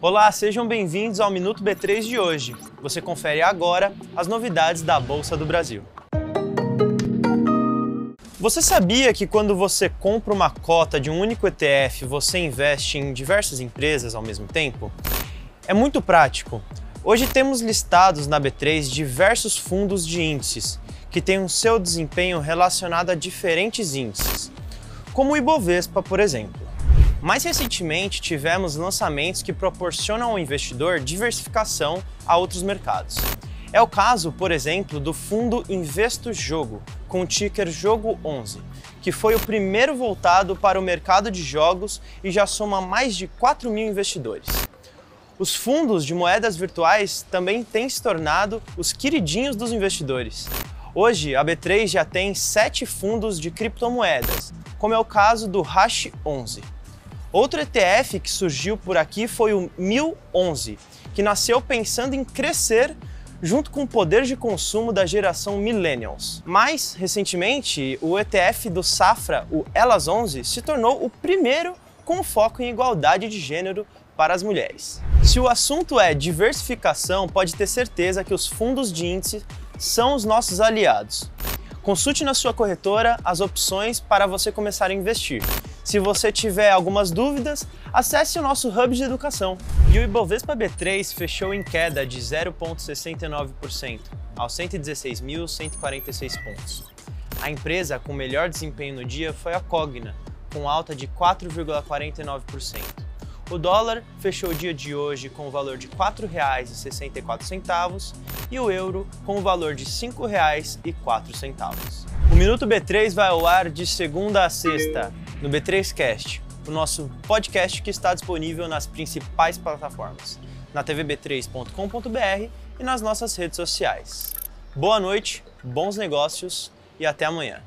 Olá, sejam bem-vindos ao Minuto B3 de hoje. Você confere agora as novidades da Bolsa do Brasil. Você sabia que quando você compra uma cota de um único ETF, você investe em diversas empresas ao mesmo tempo? É muito prático. Hoje temos listados na B3 diversos fundos de índices que têm o seu desempenho relacionado a diferentes índices, como o Ibovespa, por exemplo. Mais recentemente, tivemos lançamentos que proporcionam ao investidor diversificação a outros mercados. É o caso, por exemplo, do fundo Investo Jogo, com o ticker Jogo 11, que foi o primeiro voltado para o mercado de jogos e já soma mais de 4 mil investidores. Os fundos de moedas virtuais também têm se tornado os queridinhos dos investidores. Hoje, a B3 já tem sete fundos de criptomoedas, como é o caso do Hash 11. Outro ETF que surgiu por aqui foi o 1011, que nasceu pensando em crescer junto com o poder de consumo da geração Millennials. Mais recentemente, o ETF do Safra, o Elas 11, se tornou o primeiro com foco em igualdade de gênero para as mulheres. Se o assunto é diversificação, pode ter certeza que os fundos de índice são os nossos aliados. Consulte na sua corretora as opções para você começar a investir. Se você tiver algumas dúvidas, acesse o nosso hub de educação. E o Ibovespa B3 fechou em queda de 0,69%, aos 116.146 pontos. A empresa com melhor desempenho no dia foi a Cogna, com alta de 4,49%. O dólar fechou o dia de hoje com o valor de R$ 4,64 e o euro com o valor de R$ 5,04. O Minuto B3 vai ao ar de segunda a sexta no B3Cast, o nosso podcast que está disponível nas principais plataformas, na tvb3.com.br e nas nossas redes sociais. Boa noite, bons negócios e até amanhã.